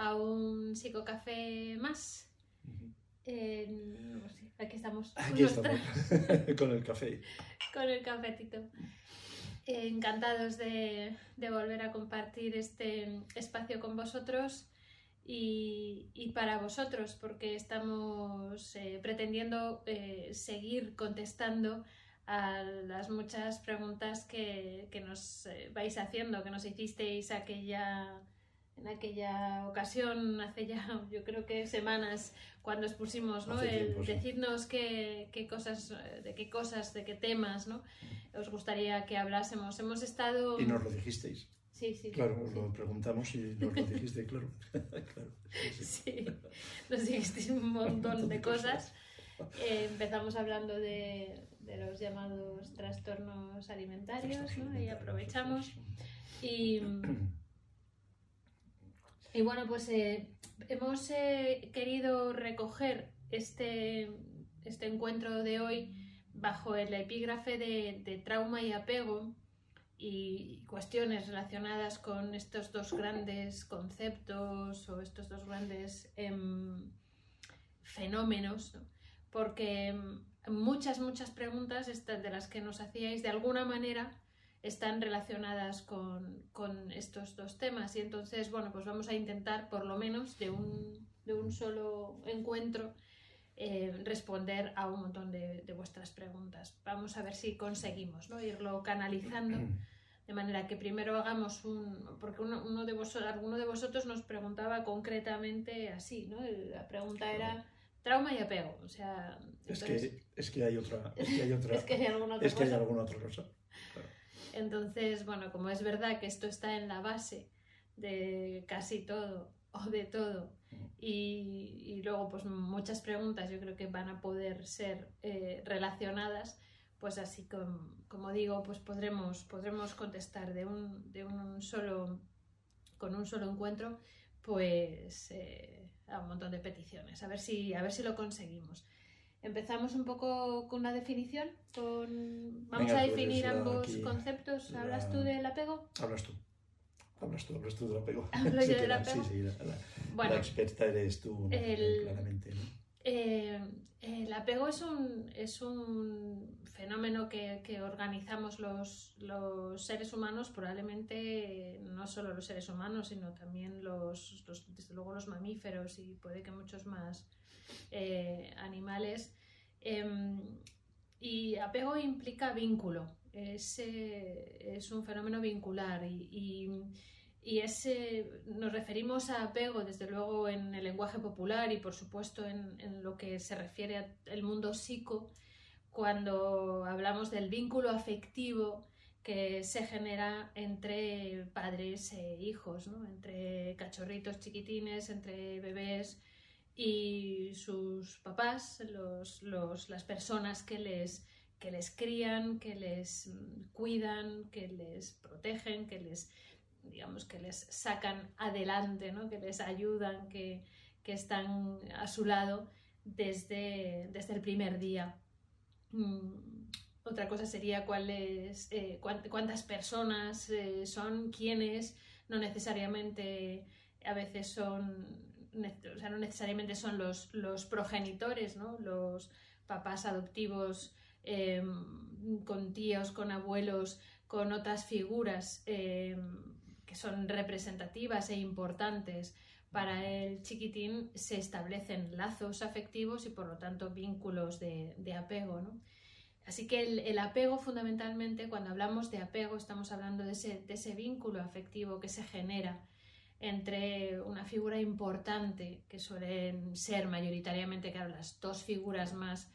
a un psicocafé más. Eh, no sé, aquí estamos. Aquí estamos, con el café. Con el cafetito. Eh, encantados de, de volver a compartir este espacio con vosotros y, y para vosotros, porque estamos eh, pretendiendo eh, seguir contestando a las muchas preguntas que, que nos eh, vais haciendo, que nos hicisteis aquella, en aquella ocasión, hace ya yo creo que semanas, cuando expusimos, ¿no? Hace El tiempo, sí. decirnos qué, qué cosas, de qué cosas, de qué temas, ¿no? Os gustaría que hablásemos. Hemos estado... Y nos lo dijisteis. Sí, sí. Claro, os sí. lo preguntamos y nos lo dijiste, claro. claro sí, sí. Nos dijisteis un montón de cosas. Eh, empezamos hablando de, de los llamados trastornos alimentarios, ¿no? Y aprovechamos. Y, y bueno, pues eh, hemos eh, querido recoger este, este encuentro de hoy bajo el epígrafe de, trauma y apego y cuestiones relacionadas con estos dos grandes conceptos o estos dos grandes em, fenómenos, ¿no? porque em, muchas, muchas preguntas estas de las que nos hacíais de alguna manera están relacionadas con, con estos dos temas y entonces, bueno, pues vamos a intentar por lo menos de un, de un solo encuentro eh, responder a un montón de, de vuestras preguntas. Vamos a ver si conseguimos ¿no? irlo canalizando de manera que primero hagamos un... Porque uno, uno de vosotros, alguno de vosotros nos preguntaba concretamente así, ¿no? La pregunta era trauma y apego. O sea, Es que, es que hay otra. Es que hay otra. es que hay alguna otra es que hay alguna otra cosa. Entonces, bueno, como es verdad que esto está en la base de casi todo o de todo y, y luego pues muchas preguntas yo creo que van a poder ser eh, relacionadas, pues así com- como digo, pues podremos, podremos contestar de un, de un solo, con un solo encuentro, pues eh, a un montón de peticiones, a ver si, a ver si lo conseguimos. Empezamos un poco con una definición, con... vamos Venga, a eres definir ambos aquí conceptos. la- ¿Hablas tú del apego? Hablas tú. Hablas tú, hablas tú del apego. ¿Hablo Sí yo del la- apego? Sí, sí, la, la- Bueno, la experta eres tú, claramente. ¿no? Eh, el apego es un, es un fenómeno que, que organizamos los, los seres humanos, probablemente no solo los seres humanos, sino también los, los- desde luego los mamíferos y puede que muchos más eh, animales. Em, y apego implica vínculo, es, es un fenómeno vincular y, y- y ese, nos referimos a apego, desde luego, en el lenguaje popular y, por supuesto, en, en lo que se refiere al mundo psico, cuando hablamos del vínculo afectivo que se genera entre padres e hijos, ¿no? entre cachorritos chiquitines, entre bebés y sus papás, los, los- las personas que les, que les crían, que les mm, cuidan, que les protegen, que les digamos que les sacan adelante, ¿no? que les ayudan, que, que están a su lado desde, desde el primer día. Mm, Otra cosa sería cuáles, eh, cuán- cuántas personas eh, son, quiénes, no necesariamente a veces son, no necesariamente son los, los progenitores, ¿no? los papás adoptivos eh, con tíos, con abuelos, con otras figuras eh, que son representativas e importantes para el chiquitín, se establecen lazos afectivos y por lo tanto vínculos de, de apego. ¿no? Así que el, el apego fundamentalmente, cuando hablamos de apego, estamos hablando de ese, de ese vínculo afectivo que se genera entre una figura importante, que suelen ser mayoritariamente, claro, las dos figuras más,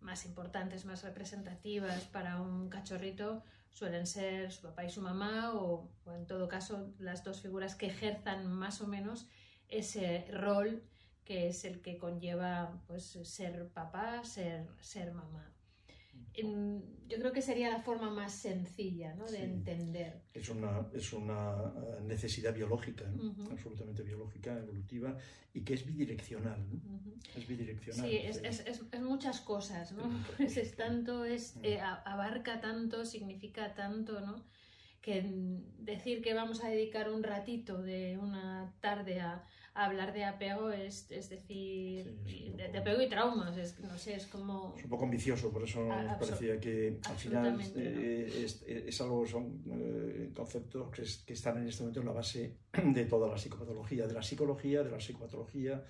más importantes, más representativas para un cachorrito, suelen ser su papá y su mamá, o, en todo caso las dos figuras que ejerzan más o menos ese rol que es el que conlleva pues ser papá, ser, ser mamá. Yo creo que sería la forma más sencilla ¿no? de Sí. entender. Es una, es una eh, necesidad biológica, absolutamente biológica, evolutiva, y que es bidireccional. Es bidireccional. Sí, es, es, es, es muchas cosas, ¿no? Es, es tanto, es, eh, a- abarca tanto, significa tanto, ¿no? que decir que vamos a dedicar un ratito de una tarde a, hablar de apego es, es decir, de, apego y traumas, es, no sé, es como... Es un poco ambicioso, por eso nos parecía que al final eh, es, algo, son eh, conceptos que, que, están en este momento en la base de toda la psicopatología, de la psicología, de la psicopatología,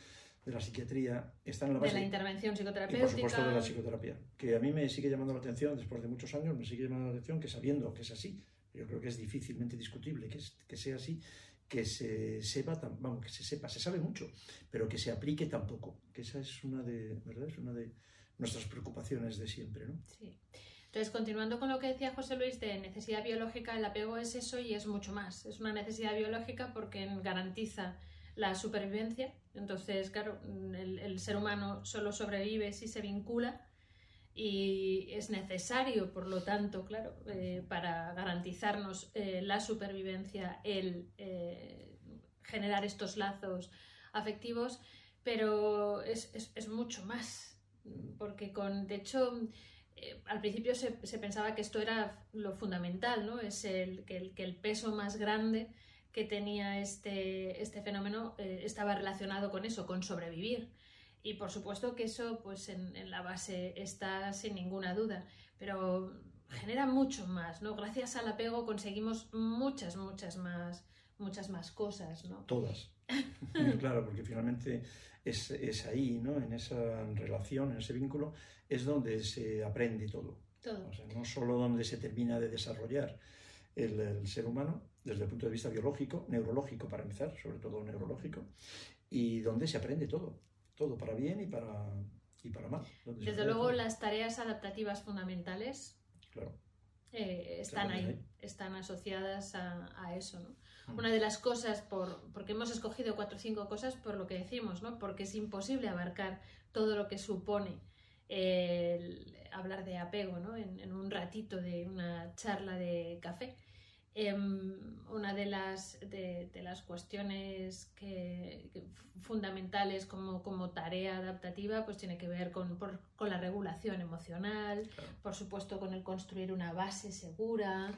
de la psiquiatría, están en la base... De la intervención psicoterapéutica. Y por supuesto de la psicoterapia, que a mí me sigue llamando la atención, después de muchos años, me sigue llamando la atención que sabiendo que es así, yo creo que es difícilmente discutible que, que sea así, que se sepa, vamos, que se sepa, se sabe mucho, pero que se aplique tampoco, que esa es una de, ¿verdad? Es una de nuestras preocupaciones de siempre, ¿no? Sí. Entonces, continuando con lo que decía José Luis de necesidad biológica, el apego es eso y es mucho más. Es una necesidad biológica porque garantiza la supervivencia. Entonces, claro, el, el ser humano solo sobrevive si se vincula y es necesario, por lo tanto, claro, eh, para garantizarnos eh, la supervivencia, el eh, generar estos lazos afectivos, pero es, mucho más, porque con, de hecho, al principio se, pensaba que esto era lo fundamental, ¿no? Es que el, que el peso más grande que tenía este, este fenómeno estaba relacionado con eso, con sobrevivir y por supuesto que eso, pues en, la base está sin ninguna duda, pero genera mucho más, ¿no? Gracias al apego conseguimos muchas, muchas más, muchas más cosas, ¿no? Todas. claro, porque finalmente es, ahí, ¿no? En esa relación, en ese vínculo, es donde se aprende todo. Todo. O sea, no solo donde se termina de desarrollar el, el, ser humano, desde el punto de vista biológico, neurológico para empezar, sobre todo neurológico, y donde se aprende todo todo para bien y para, y para mal. Desde luego las tareas adaptativas fundamentales eh, están ahí, están asociadas a, eso. ¿no? Mm. Una de las cosas, por, porque hemos escogido cuatro o cinco cosas por lo que decimos, ¿no? porque es imposible abarcar todo lo que supone hablar de apego ¿no? en, un ratito de una charla de café. Em, una de las, de, las cuestiones que, fundamentales como, como, tarea adaptativa pues tiene que ver con, con la regulación emocional, por supuesto con el construir una base segura.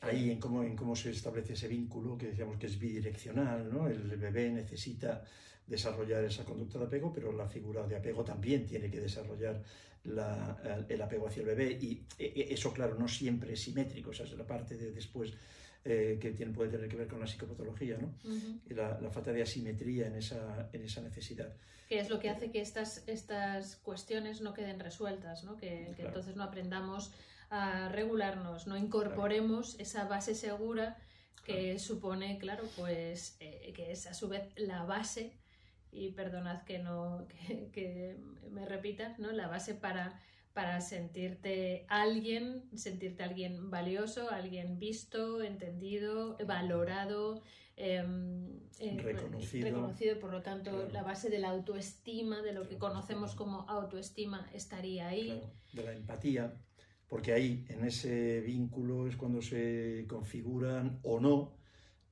Ahí en cómo, en cómo se establece ese vínculo que decíamos que es bidireccional, ¿no? El bebé necesita desarrollar esa conducta de apego, pero la figura de apego también tiene que desarrollar el apego hacia el bebé y e, e, eso, claro, no siempre es simétrico, esa es la parte de después eh, que tiene, puede tener que ver con la psicopatología, ¿no? y la, falta de asimetría en esa, en esa necesidad. Que es lo que hace que estas, estas cuestiones no queden resueltas, ¿no? Que, entonces no aprendamos a regularnos, no incorporemos esa base segura que supone, claro, pues eh, que es a su vez la base y perdonad que no que, me repita, ¿no? La base para, para sentirte alguien, sentirte alguien valioso, alguien visto, entendido, valorado, em, eh, reconocido. reconocido. por lo tanto, la base de la autoestima, de lo que conocemos como autoestima, estaría ahí. de la empatía, porque ahí, en ese vínculo, es cuando se configuran o no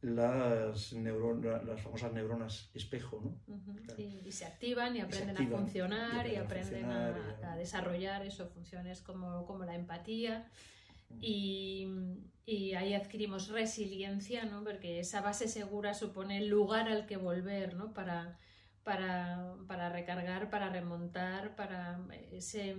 las, neuronas, las famosas neuronas espejo, ¿no? y, se activan y aprenden a funcionar y aprenden, a, desarrollar eso, funciones como, como la empatía. Y, y, ahí adquirimos resiliencia, ¿no? Porque esa base segura supone el lugar al que volver, ¿no? Para, para, para recargar, para remontar, para ese,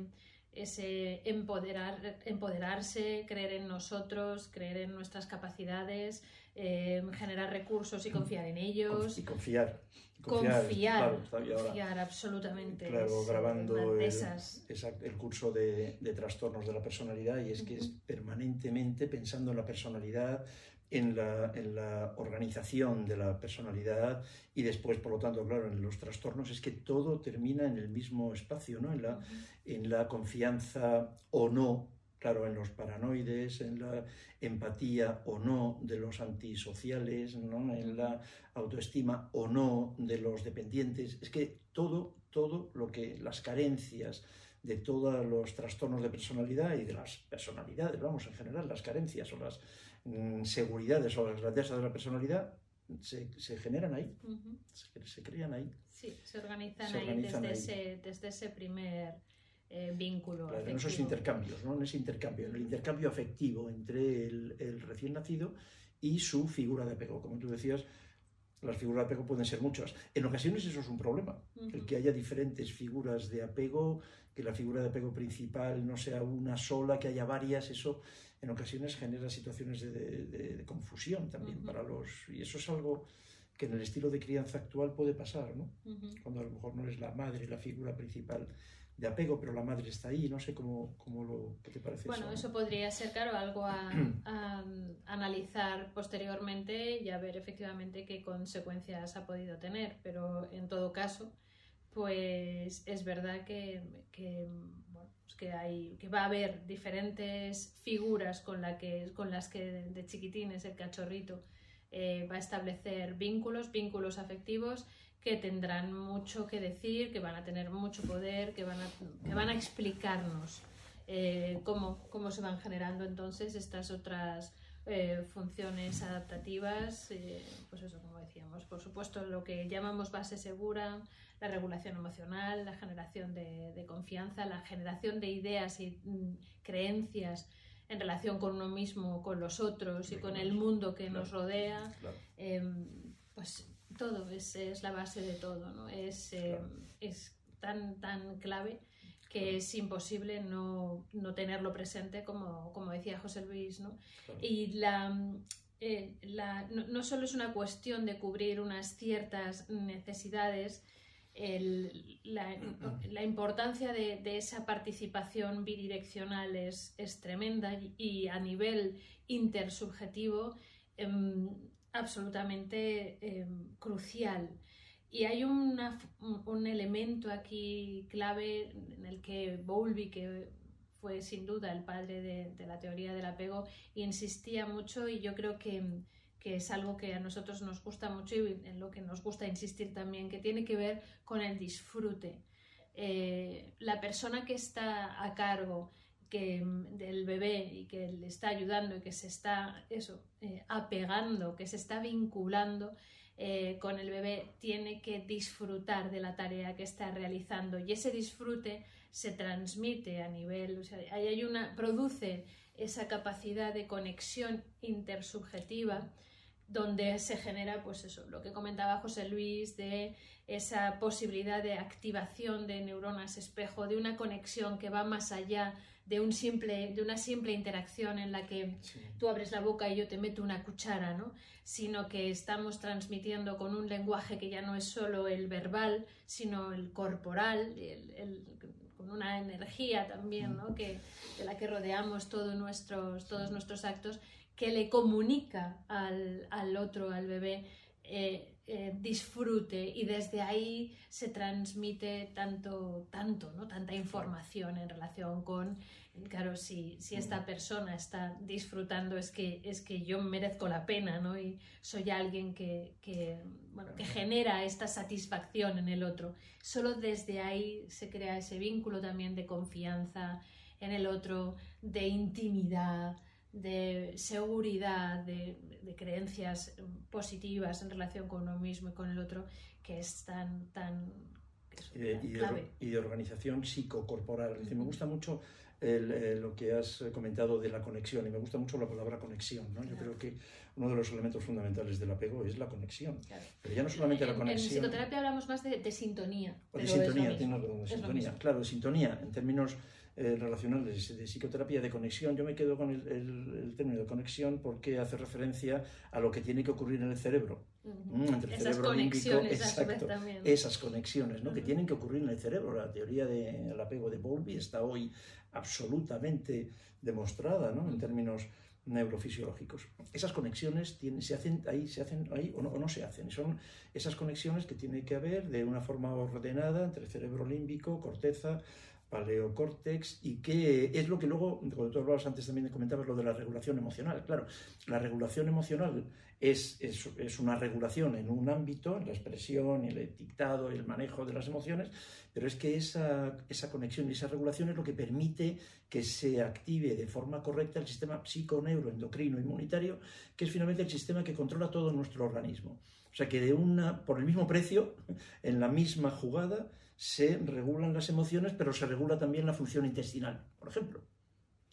ese empoderar, empoderarse, creer en nosotros, creer en nuestras capacidades, eh, generar recursos y confiar en ellos. Y confiar. Confiar, confiar, absolutamente. Claro, grabando el, el, curso de, de, trastornos de la personalidad y es que es permanentemente pensando en la personalidad, en la, en la, organización de la personalidad y después, por lo tanto, claro, en los trastornos es que todo termina en el mismo espacio, ¿no? En la, en la confianza o no claro, en los paranoides, en la empatía o no de los antisociales, en la autoestima o no de los dependientes. Es que todo, todo lo que las carencias de todos los trastornos de personalidad y de las personalidades, vamos, en general, las carencias o las seguridades o las grandezas de la personalidad se, generan ahí, se, crean ahí. Sí, se organizan, ahí, desde, Ese, desde ese primer eh, vínculo. en esos intercambios, ¿no? en ese intercambio, en el intercambio afectivo entre el, recién nacido y su figura de apego. Como tú decías, las figuras de apego pueden ser muchas. En ocasiones eso es un problema, el que haya diferentes figuras de apego, que la figura de apego principal no sea una sola, que haya varias, eso en ocasiones genera situaciones de, confusión también para los... Y eso es algo que en el estilo de crianza actual puede pasar, ¿no? Cuando a lo mejor no es la madre la figura principal de apego, pero la madre está ahí, no sé cómo, cómo lo ¿qué te parece. Bueno, eso, podría ser, claro, algo a, analizar posteriormente y a ver efectivamente qué consecuencias ha podido tener, pero en todo caso, pues es verdad que, que, que, va a haber diferentes figuras con las que de chiquitines el cachorrito eh, va a establecer vínculos, vínculos afectivos que tendrán mucho que decir, que van a tener mucho poder, que van a, que van a explicarnos eh, cómo, cómo, se van generando entonces estas otras eh, funciones adaptativas, eh, pues eso, como decíamos, por supuesto lo que llamamos base segura, la regulación emocional, la generación de, de confianza, la generación de ideas y mm, creencias en relación con uno mismo, con los otros y con el mundo que nos rodea, em, pues todo, es, es, la base de todo, ¿no? Es, eh, es tan, tan clave que es imposible no, no, tenerlo presente, como, como decía José Luis, ¿no? Y la, eh, la, no, solo es una cuestión de cubrir unas ciertas necesidades, el, la, la, importancia de, de, esa participación bidireccional es, es tremenda y, y, a nivel intersubjetivo em, absolutamente em, crucial. Y hay un elemento aquí clave en el que Bowlby, que fue sin duda el padre de, la teoría del apego, insistía mucho y yo creo que, es algo que a nosotros nos gusta mucho y en lo que nos gusta insistir también, que tiene que ver con el disfrute. Eh, la persona que está a cargo que, del bebé y que le está ayudando y que se está eso, eh, apegando, que se está vinculando eh, con el bebé, tiene que disfrutar de la tarea que está realizando. Y ese disfrute se transmite a nivel, o sea, hay una, produce esa capacidad de conexión intersubjetiva donde se genera, pues eso, lo que comentaba José Luis, de esa posibilidad de activación de neuronas espejo, de una conexión que va más allá de, un simple, de una simple interacción en la que tú abres la boca y yo te meto una cuchara, ¿no? sino que estamos transmitiendo con un lenguaje que ya no es solo el verbal, sino el corporal, con una energía también, ¿no? que, de la que rodeamos todos nuestros, todos nuestros actos, que le comunica al, al otro, al bebé, eh, eh, disfrute y desde ahí se transmite tanto, tanto, ¿no? tanta información en relación con, claro, si, si esta persona está disfrutando es que, es que yo merezco la pena ¿no? y soy alguien que, que, bueno, que genera esta satisfacción en el otro. Solo desde ahí se crea ese vínculo también de confianza en el otro, de intimidad, de seguridad, de, creencias positivas en relación con uno mismo y con el otro, que es tan, tan y, de, y, de, organización psicocorporal. me gusta mucho lo que has comentado de la conexión y me gusta mucho la palabra conexión. ¿no? Yo creo que uno de los elementos fundamentales del apego es la conexión. Pero ya no solamente la conexión. En psicoterapia hablamos más de, sintonía. de sintonía, de sintonía. Claro, de sintonía en términos eh, relacionales de psicoterapia de conexión. Yo me quedo con el, término de conexión porque hace referencia a lo que tiene que ocurrir en el cerebro. Mm, entre el esas cerebro conexiones exacto, esas conexiones ¿no? que tienen que ocurrir en el cerebro. La teoría del apego de Bowlby está hoy absolutamente demostrada ¿no? en términos neurofisiológicos. Esas conexiones se hacen ahí, se hacen ahí o no, o no, se hacen. Son esas conexiones que tiene que haber de una forma ordenada entre cerebro límbico, corteza, paleocórtex y qué es lo que luego, cuando tú hablabas antes también comentabas lo de la regulación emocional. Claro, la regulación emocional es, es, una regulación en un ámbito, en la expresión, el dictado, el manejo de las emociones, pero es que esa, esa conexión y esa regulación es lo que permite que se active de forma correcta el sistema psiconeuroendocrino inmunitario, que es finalmente el sistema que controla todo nuestro organismo. O sea que de una, por el mismo precio, en la misma jugada, se regulan las emociones, pero se regula también la función intestinal, por ejemplo.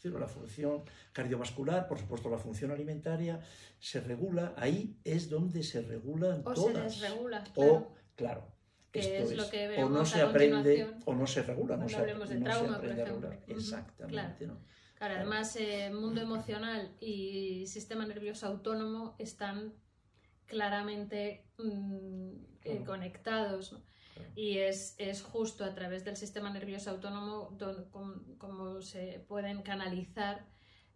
La función cardiovascular, por supuesto la función alimentaria, se regula, ahí es donde se regulan o todas. Se desregula, claro. O, claro, o no se aprende o no se regula. No, se, hablemos de trauma, por ejemplo. Exactamente. Claro. además, eh, mundo emocional y sistema nervioso autónomo están claramente mm, eh, conectados. Y es, es, justo a través del sistema nervioso autónomo como, se pueden canalizar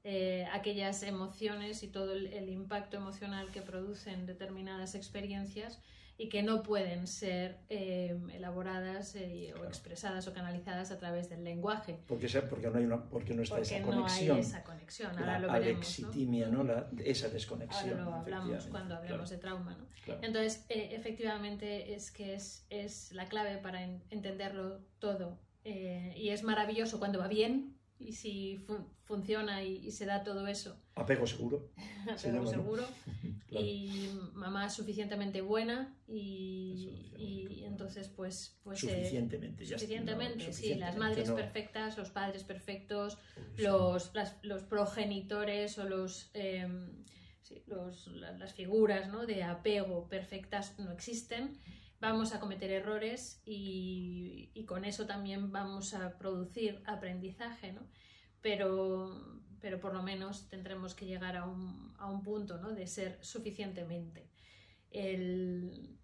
eh, aquellas emociones y todo el, impacto emocional que producen determinadas experiencias y que no pueden ser eh, elaboradas eh, o expresadas o canalizadas a través del lenguaje. Porque, porque, no, hay una, porque no está esa conexión. No hay esa conexión, ahora lo veremos. Alexitimia, ¿no? La, esa desconexión. Ahora lo hablamos cuando hablemos de trauma. ¿no? Entonces, eh, efectivamente, es que es, es, la clave para entenderlo todo. y es maravilloso cuando va bien, y si funciona y, se da todo eso. Apego seguro. Apego seguro. Y mamá suficientemente buena y, entonces pues... pues eh, suficientemente, ya Suficientemente, sí. Las madres perfectas, los padres perfectos, los, los progenitores o los... Em, los, las figuras ¿no? de apego perfectas no existen vamos a cometer errores y, con eso también vamos a producir aprendizaje, ¿no? Pero, pero por lo menos tendremos que llegar a un, a un punto ¿no? de ser suficientemente. El,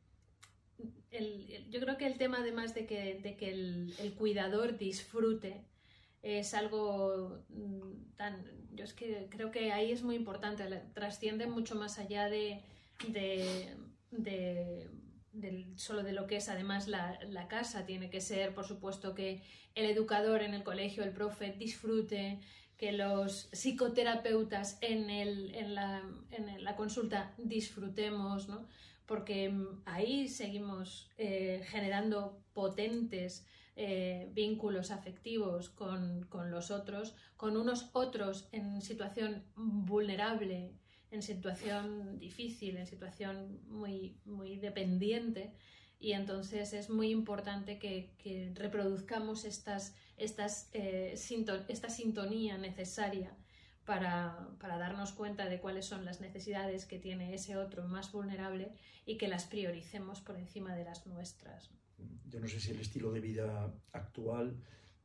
el, yo creo que el tema además de que, de que el, el, cuidador disfrute es algo mm, tan... Yo es que creo que ahí es muy importante, trasciende mucho más allá de, de, solo de lo que es además la, la, casa. Tiene que ser, por supuesto, que el educador en el colegio, el profe, disfrute, que los psicoterapeutas en, el, en, la, en la consulta disfrutemos, ¿no? porque ahí seguimos eh, generando potentes eh, vínculos afectivos con, con los otros, con unos otros en situación vulnerable en situación difícil, en situación muy, muy dependiente. Y entonces es muy importante que, reproduzcamos estas, estas, eh, esta sintonía necesaria para, para, darnos cuenta de cuáles son las necesidades que tiene ese otro más vulnerable y que las prioricemos por encima de las nuestras. Yo no sé si el estilo de vida actual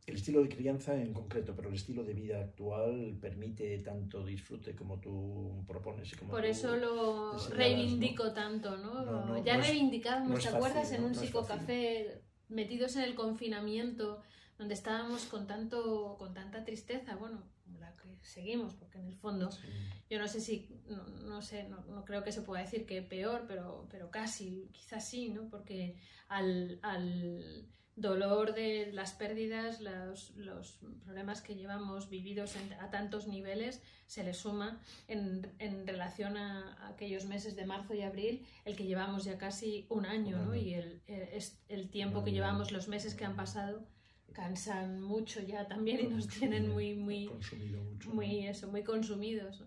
el estilo de crianza en concreto, pero el estilo de vida actual permite tanto disfrute como tú propones. como Por eso lo reivindico tanto, ¿no? ya reivindicamos, ¿te acuerdas? en un psicocafé metidos en el confinamiento, donde estábamos con, tanto, con tanta tristeza, bueno, la que seguimos, porque en el fondo, yo no sé si, no, sé, no, creo que se pueda decir que peor, pero, pero casi, quizás sí, ¿no? Porque al, al dolor de las pérdidas, los, los problemas que llevamos vividos a tantos niveles, se le suma en, en relación a, aquellos meses de marzo y abril, el que llevamos ya casi un año, ¿no? Y el, es, el tiempo que llevamos, los meses que han pasado, cansan mucho ya también y nos tienen muy, muy, muy, eso, muy consumidos.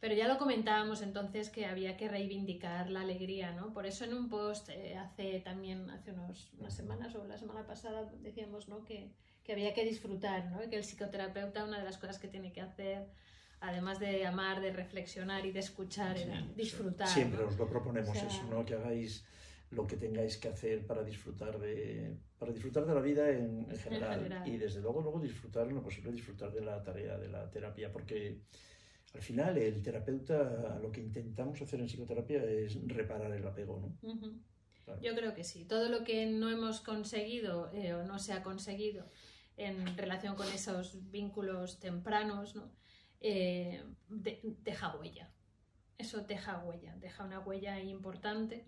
Pero ya lo comentábamos entonces que había que reivindicar la alegría, ¿no? Por eso en un post eh, hace también, hace unos, unas semanas o la semana pasada decíamos, ¿no? Que, que había que disfrutar, ¿no? Y que el psicoterapeuta una de las cosas que tiene que hacer, además de amar, de reflexionar y de escuchar, era disfrutar. Siempre os lo proponemos eso, ¿no? Que hagáis lo que tengáis que hacer para disfrutar de, para disfrutar de la vida en, general. en general. Y desde luego, luego disfrutar en lo posible, disfrutar de la tarea, de la terapia, porque al final, el terapeuta, lo que intentamos hacer en psicoterapia es reparar el apego, ¿no? Yo creo que sí. Todo lo que no hemos conseguido eh, o no se ha conseguido en relación con esos vínculos tempranos, ¿no? Eh, deja huella. Eso deja huella, deja una huella importante.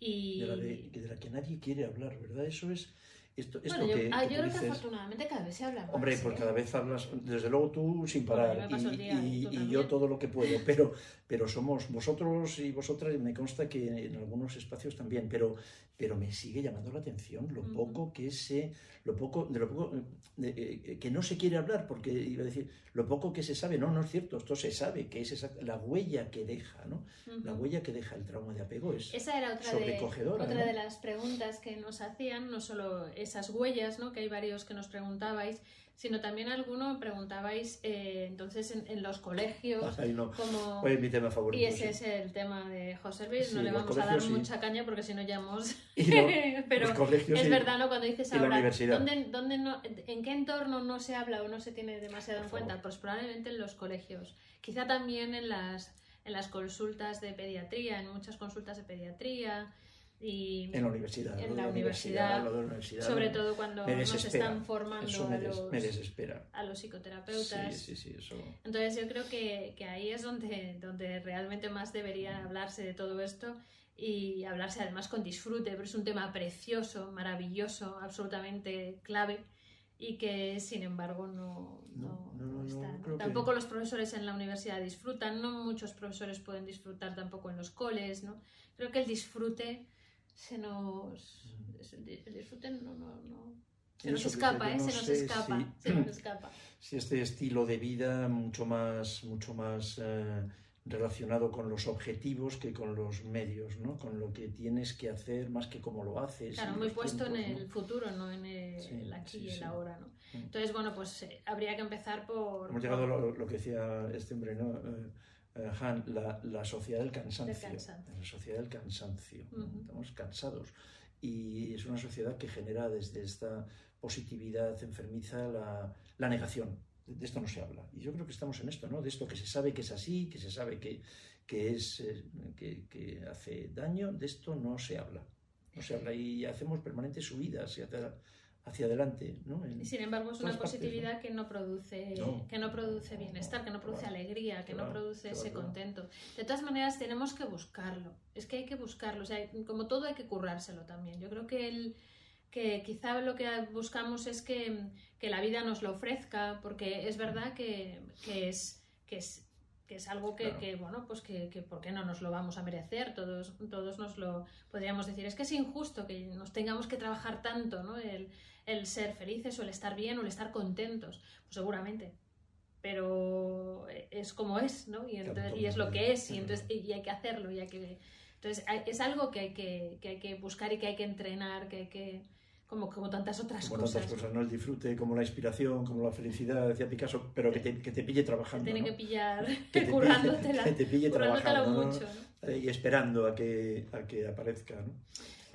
Y... de la que nadie quiere hablar, ¿verdad? Eso es esto, bueno, yo, ah, yo creo que afortunadamente cada vez se habla más. Hombre, porque cada vez hablas, desde luego tú sin parar y, y, yo todo lo que puedo, pero, pero somos vosotros y vosotras, me consta que en algunos espacios también, pero, pero me sigue llamando la atención lo poco que se, lo poco, de lo poco eh, que no se quiere hablar, porque iba a decir, lo poco que se sabe, no, no es cierto, esto se sabe, que es la huella que deja, ¿no? La huella que deja el trauma de apego es Esa era otra, de, otra de las preguntas que nos hacían, no solo esas huellas, ¿no? Que hay varios que nos preguntabais sino también alguno preguntabais eh, entonces en, los colegios como... mi tema favorito. Y ese es el tema de José Luis, no le vamos a dar mucha caña porque si no ya hemos... Pero es verdad, ¿no? Cuando dices ahora, ¿dónde, dónde no, ¿en qué entorno no se habla o no se tiene demasiado en cuenta? Pues probablemente en los colegios. Quizá también en las, en las consultas de pediatría, en muchas consultas de pediatría en la universidad. En la, universidad, sobre todo cuando nos están formando a, los, a los psicoterapeutas. Sí, sí, eso... Entonces yo creo que, que, ahí es donde, donde realmente más debería hablarse de todo esto y hablarse además con disfrute, pero es un tema precioso, maravilloso, absolutamente clave y que sin embargo no, no, no, está. Tampoco los profesores en la universidad disfrutan, no muchos profesores pueden disfrutar tampoco en los coles, ¿no? Creo que el disfrute se nos. El disfrute no, no, no. Se nos escapa, ¿eh? Se nos escapa, se nos escapa. Si este estilo de vida mucho más, mucho más eh, relacionado con los objetivos que con los medios, ¿no? Con lo que tienes que hacer más que cómo lo haces. Claro, muy puesto en el futuro, no en el, aquí y el ahora, ¿no? Mm. Entonces, bueno, pues eh, habría que empezar por... Hemos llegado a lo, que decía este hombre, ¿no? Eh, eh, Han, la, sociedad del cansancio. La sociedad del cansancio. Estamos cansados. Y es una sociedad que genera desde esta positividad enfermiza la, negación. De esto no se habla. Y yo creo que estamos en esto, ¿no? De esto que se sabe que es así, que se sabe que, que es, eh, que, que, hace daño, de esto no se habla. No se habla y hacemos permanentes subidas y hacia adelante. ¿no? y sin embargo es una positividad que no produce que no produce bienestar, que no produce alegría, que no produce ese contento. De todas maneras tenemos que buscarlo, es que hay que buscarlo, o sea, como todo hay que currárselo también. Yo creo que el que quizá lo que buscamos es que, que la vida nos lo ofrezca, porque es verdad que, que es, que es que es algo que, que bueno, pues que, que, ¿por qué no nos lo vamos a merecer? Todos, todos nos lo podríamos decir. Es que es injusto que nos tengamos que trabajar tanto, ¿no? El, el ser felices o el estar bien o el estar contentos. Pues seguramente. Pero es como es, ¿no? Y, entonces, y es lo que es, y, entonces, y hay que hacerlo, y hay que... Entonces es algo que hay que, que hay que buscar y que hay que entrenar, que hay que como, como tantas otras como cosas. tantas cosas, ¿no? El disfrute, como la inspiración, como la felicidad, decía Picasso, pero que te, que te pille trabajando. Te tiene que pillar que te currándotela. que te pille trabajando. Mucho, ¿no? Y esperando a que, a que aparezca, ¿no?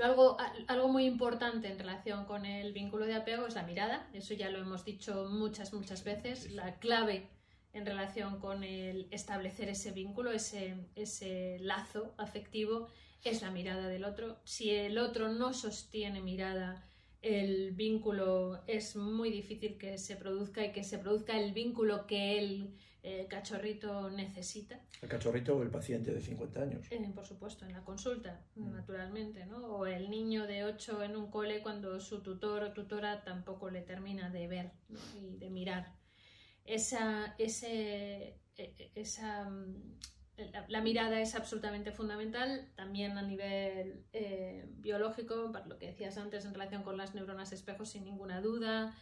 algo, algo muy importante en relación con el vínculo de apego es la mirada, eso ya lo hemos dicho muchas, muchas veces, la clave en relación con el establecer ese vínculo, ese, ese lazo afectivo, es la mirada del otro. Si el otro no sostiene mirada, el vínculo es muy difícil que se produzca y que se produzca el vínculo que el cachorrito necesita. ¿El cachorrito o el paciente de 50 años? Eh, por supuesto, en la consulta, mm. naturalmente, ¿no? O el niño de 8 en un cole cuando su tutor o tutora tampoco le termina de ver y de mirar. Esa, ese, e, e, esa, la, mirada es absolutamente fundamental, también a nivel eh, biológico, para lo que decías antes en relación con las neuronas espejos, sin ninguna duda.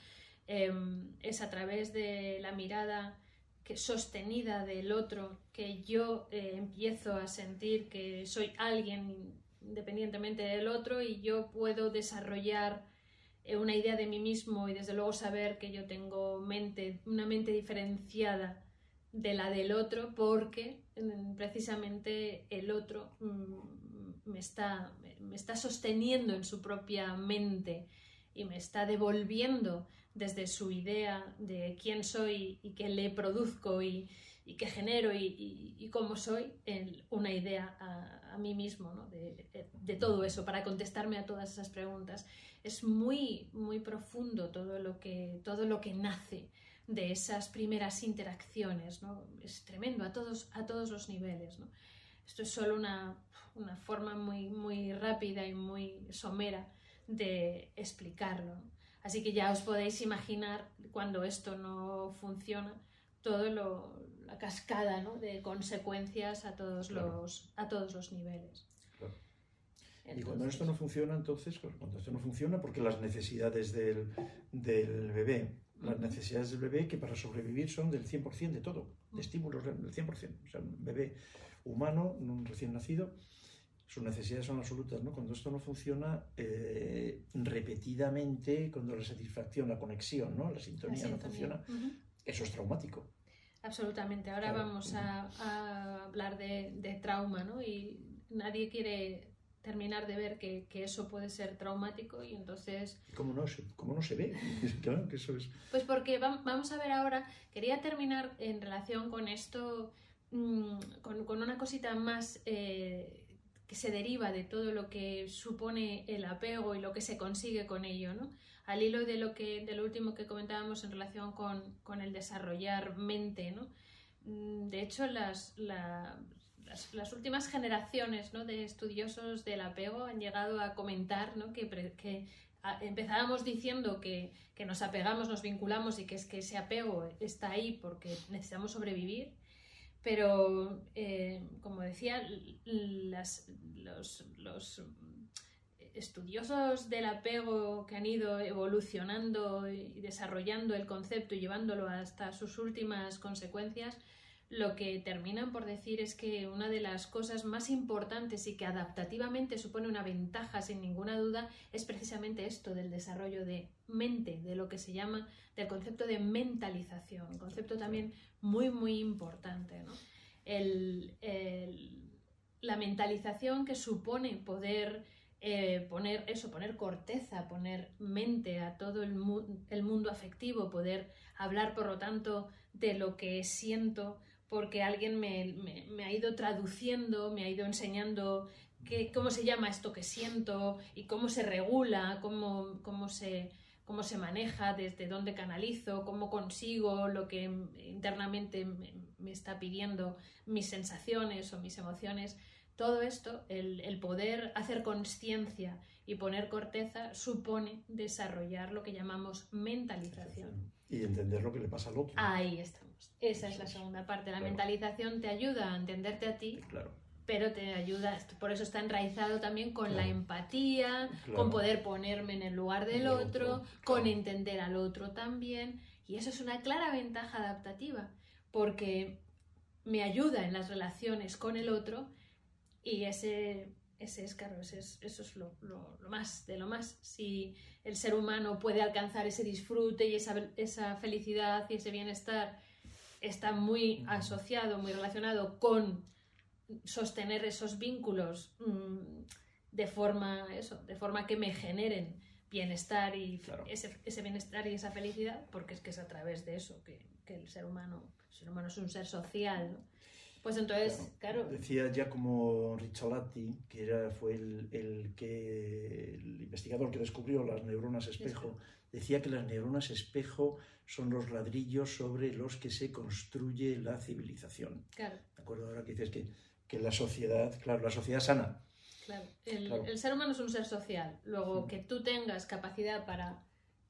Em, es a través de la mirada que sostenida del otro, que yo eh, empiezo a sentir que soy alguien independientemente del otro y yo puedo desarrollar eh, una idea de mí mismo y desde luego saber que yo tengo mente, una mente diferenciada de la del otro porque precisamente el otro mm, me, está, me está sosteniendo en su propia mente y me está devolviendo desde su idea de quién soy y qué le produzco y, qué genero y, cómo soy, una idea a, mí mismo de, de, todo eso, para contestarme a todas esas preguntas. Es muy, muy profundo todo lo que, todo lo que nace de esas primeras interacciones, ¿no? Es tremendo a todos, a todos los niveles, ¿no? Esto es solo una, una forma muy, muy rápida y muy somera de explicarlo. Así que ya os podéis imaginar cuando esto no funciona, todo lo, la cascada ¿no? de consecuencias a todos, los, a todos los niveles. y cuando esto no funciona, entonces, cuando esto no funciona, porque las necesidades del, del bebé, las necesidades del bebé que para sobrevivir son del 100% de todo, de estímulos del 100%. O sea, un bebé humano, un recién nacido, sus necesidades son absolutas, ¿no? Cuando esto no funciona eh, repetidamente, cuando la satisfacción, la conexión, ¿no? La sintonía, no funciona, eso es traumático. Absolutamente. Ahora vamos a, hablar de, trauma, ¿no? Y nadie quiere terminar de ver que, eso puede ser traumático y entonces... ¿Cómo no, cómo no se ve? claro que eso es... Pues porque vamos a ver ahora, quería terminar en relación con esto, mm, con, una cosita más eh, que se deriva de todo lo que supone el apego y lo que se consigue con ello, ¿no? Al hilo de lo, que, de lo último que comentábamos en relación con, el desarrollar mente, ¿no? Mm, de hecho, las, las, últimas generaciones de estudiosos del apego han llegado a comentar que, que empezábamos diciendo que, que, nos apegamos, nos vinculamos y que es que ese apego está ahí porque necesitamos sobrevivir. Pero, eh, como decía, los, estudiosos del apego que han ido evolucionando y desarrollando el concepto y llevándolo hasta sus últimas consecuencias, lo que terminan por decir es que una de las cosas más importantes y que adaptativamente supone una ventaja sin ninguna duda es precisamente esto del desarrollo de mente, de lo que se llama del concepto de mentalización, concepto también muy muy importante. la mentalización que supone poder eh, poner eso, poner corteza, poner mente a todo el, el mundo afectivo, poder hablar por lo tanto de lo que siento, porque alguien me, ha ido traduciendo, me ha ido enseñando cómo se llama esto que siento y cómo se regula, cómo, cómo, se, cómo se maneja, desde dónde canalizo, cómo consigo lo que internamente me, está pidiendo mis sensaciones o mis emociones. Todo esto, el, el poder hacer conciencia y poner corteza, supone desarrollar lo que llamamos mentalización. Y entender lo que le pasa al otro. Ahí estamos. Esa es la segunda parte. La mentalización te ayuda a entenderte a ti. Pero te ayuda, por eso está enraizado también con la empatía, con poder ponerme en el lugar del otro, con entender al otro también. Y eso es una clara ventaja adaptativa, porque me ayuda en las relaciones con el otro y ese, ese es, claro, eso es lo, más de lo más. Si el ser humano puede alcanzar ese disfrute y esa, esa felicidad y ese bienestar está muy asociado, muy relacionado con sostener esos vínculos mm, de forma eso, de forma que me generen bienestar y ese, bienestar y esa felicidad, porque es que es a través de eso que, el ser humano, el ser humano es un ser social, Pues entonces, claro. Decía ya como que era, fue el, que el investigador que descubrió las neuronas espejo, decía que las neuronas espejo son los ladrillos sobre los que se construye la civilización. Claro. ¿De acuerdo? Ahora que dices que, que la sociedad, claro, la sociedad sana. Claro. El, ser humano es un ser social. Luego, que tú tengas capacidad para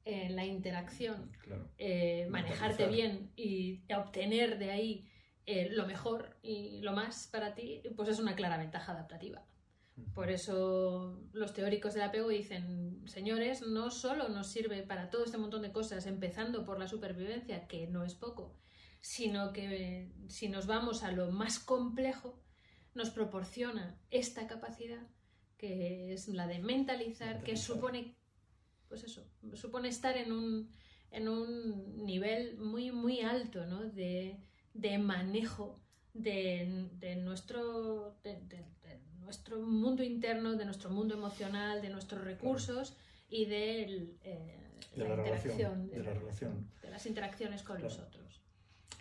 eh, la interacción, eh, manejarte bien y obtener de ahí eh, lo mejor y lo más para ti, pues es una clara ventaja adaptativa. Por eso los teóricos del apego dicen, señores, no solo nos sirve para todo este montón de cosas, empezando por la supervivencia, que no es poco, sino que si nos vamos a lo más complejo, nos proporciona esta capacidad, que es la de mentalizar, que supone, pues eso, supone estar en un, en un nivel muy, muy alto de, manejo de, nuestro, nuestro mundo interno, de nuestro mundo emocional, de nuestros recursos y de, eh, la, interacción, de, la, relación. De las interacciones con los otros.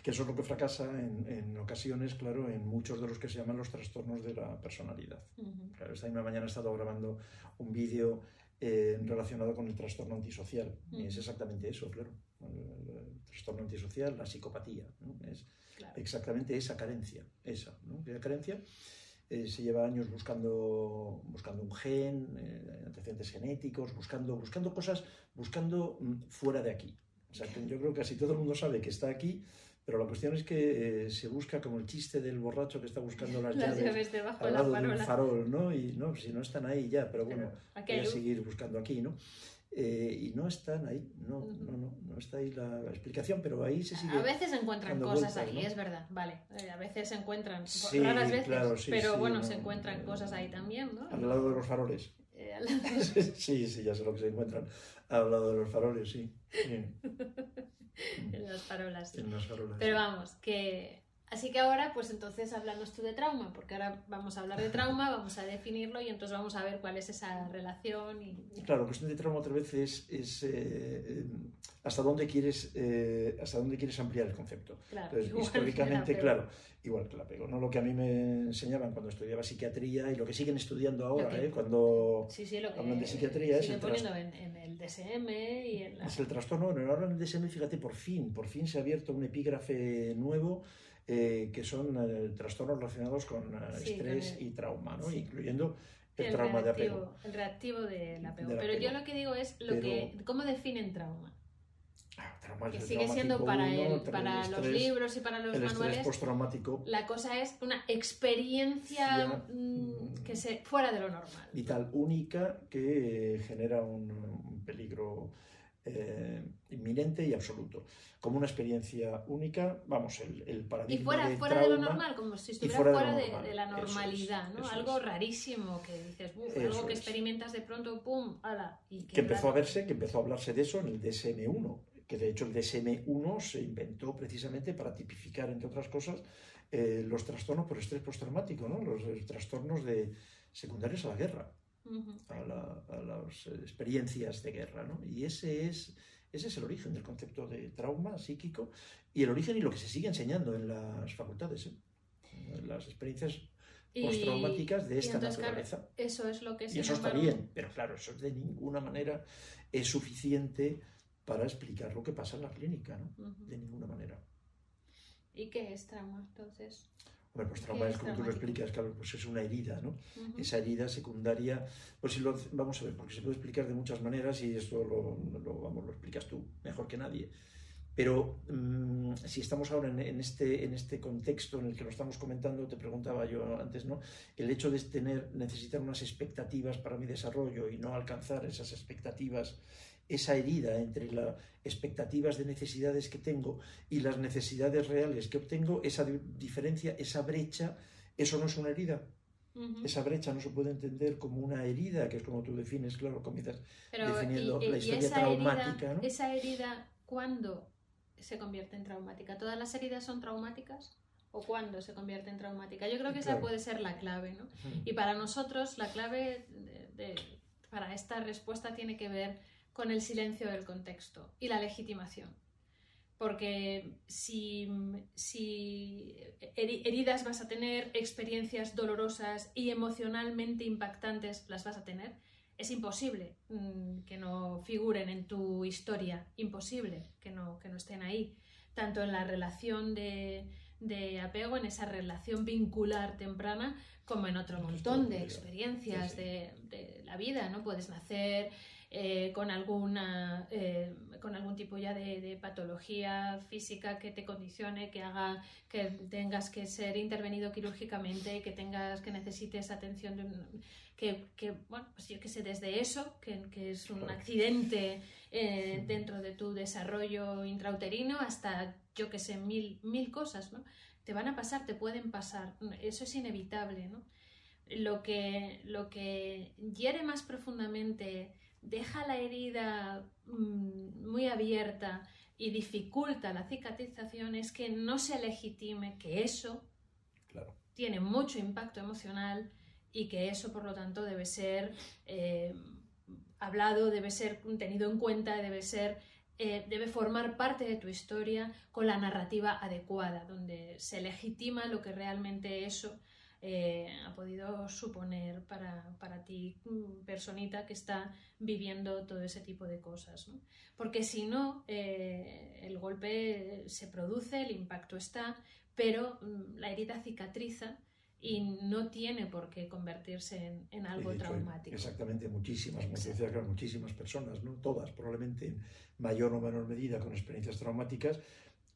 Que eso es lo que fracasa en, ocasiones, claro, en muchos de los que se llaman los trastornos de la personalidad. esta misma mañana he estado grabando un vídeo eh, relacionado con el trastorno antisocial. Y es exactamente eso, claro. El, trastorno antisocial, la psicopatía. Es exactamente esa carencia. Esa, ¿no? Esa carencia eh, se lleva años buscando, buscando un gen, eh, antecedentes genéticos, buscando, buscando cosas, buscando mm, fuera de aquí. O sea, yo creo que casi todo el mundo sabe que está aquí, pero la cuestión es que eh, se busca como el chiste del borracho que está buscando las, llaves, debajo al lado de un farol, ¿no? Y no, si no están ahí ya, pero bueno, hay que seguir buscando aquí, ¿no? Eh, y no están ahí, no, no, no, no está ahí la, explicación, pero ahí se sigue. A veces se encuentran cosas ahí, es verdad, vale. Eh, a veces se encuentran, raras veces, pero bueno, se encuentran cosas ahí también, ¿no? Al lado de los faroles. Eh, sí, sí, ya sé lo que se encuentran al lado de los faroles, sí. en las farolas. En las farolas. Pero vamos, que Así que ahora, pues entonces hablamos tú de trauma, porque ahora vamos a hablar de trauma, vamos a definirlo y entonces vamos a ver cuál es esa relación. Y... Claro, la cuestión de trauma otra vez es, eh, eh, hasta dónde quieres eh, hasta dónde quieres ampliar el concepto. Claro, históricamente, claro, igual que la pego, no lo que a mí me enseñaban cuando estudiaba psiquiatría y lo que siguen estudiando ahora, cuando sí, sí, lo que hablan de psiquiatría es el poniendo en, en, el DSM y en Es el trastorno, bueno, ahora en el DSM, fíjate, por fin, por fin se ha abierto un epígrafe nuevo eh, que son eh, trastornos relacionados con eh, estrés y trauma, ¿no? incluyendo el, trauma de apego. El reactivo del apego. Pero yo lo que digo es lo que, cómo definen trauma. Ah, trauma que sigue siendo para, el, para los libros y para los el manuales. postraumático. La cosa es una experiencia mm, que se fuera de lo normal. Vital única que genera un peligro eh, inminente y absoluto, como una experiencia única, vamos, el, el paradigma Y fuera, de, fuera de lo normal, como si estuviera fuera, de, la normalidad, ¿no? Algo rarísimo que dices, algo que experimentas de pronto, ¡pum! ¡Hala! Y que empezó a verse, que empezó a hablarse de eso en el DSM-1, que de hecho el DSM-1 se inventó precisamente para tipificar, entre otras cosas, eh, los trastornos por estrés postraumático, ¿no? los trastornos de secundarios a la guerra a, las experiencias de guerra. ¿no? Y ese es, ese es el origen del concepto de trauma psíquico y el origen y lo que se sigue enseñando en las facultades, ¿eh? las experiencias postraumáticas de esta naturaleza. eso es lo que Y eso está bien, pero claro, eso de ninguna manera es suficiente para explicar lo que pasa en la clínica, ¿no? De ninguna manera. ¿Y qué es trauma entonces? Bueno, pues trauma es como tú lo explicas, claro, pues es una herida, ¿no? Esa herida secundaria, pues si lo vamos a ver, porque se puede explicar de muchas maneras y esto lo, lo, vamos, lo explicas tú mejor que nadie. Pero mm, si estamos ahora en, este, en este contexto en el que lo estamos comentando, te preguntaba yo antes, ¿no? El hecho de tener, necesitar unas expectativas para mi desarrollo y no alcanzar esas expectativas esa herida entre las expectativas de necesidades que tengo y las necesidades reales que obtengo, esa diferencia, esa brecha, eso no es una herida. Esa brecha no se puede entender como una herida, que es como tú defines, claro, comienzas definiendo la historia traumática. ¿Esa herida cuándo se convierte en traumática? ¿Todas las heridas son traumáticas? ¿O cuándo se convierte en traumática? Yo creo que esa puede ser la clave, ¿no? Y para nosotros la clave para esta respuesta tiene que ver con el silencio del contexto y la legitimación. Porque si, heridas vas a tener, experiencias dolorosas y emocionalmente impactantes las vas a tener, es imposible mm, que no figuren en tu historia, imposible que no, que no estén ahí, tanto en la relación de, apego, en esa relación vincular temprana, como en otro montón de experiencias de, de, la vida, ¿no? Puedes nacer eh, con, alguna, eh, con algún tipo ya de, patología física que te condicione, que haga que tengas que ser intervenido quirúrgicamente, que tengas que necesites atención de que, que, bueno, pues yo que sé, desde eso, que, que es un accidente eh, dentro de tu desarrollo intrauterino, hasta yo que sé, mil, mil cosas, ¿no? Te van a pasar, te pueden pasar, eso es inevitable, ¿no? Lo que, lo que hiere más profundamente deja la herida mm, muy abierta y dificulta la cicatrización es que no se legitime que eso tiene mucho impacto emocional y que eso, por lo tanto, debe ser eh, hablado, debe ser tenido en cuenta, debe ser eh, debe formar parte de tu historia con la narrativa adecuada, donde se legitima lo que realmente eso eh, ha podido suponer para, para, ti, mm, personita que está viviendo todo ese tipo de cosas. Porque si no, eh, el golpe se produce, el impacto está, pero mm, la herida cicatriza y no tiene por qué convertirse en, algo traumático. Exactamente, muchísimas, muchísimas personas, ¿no? todas probablemente en mayor o menor medida con experiencias traumáticas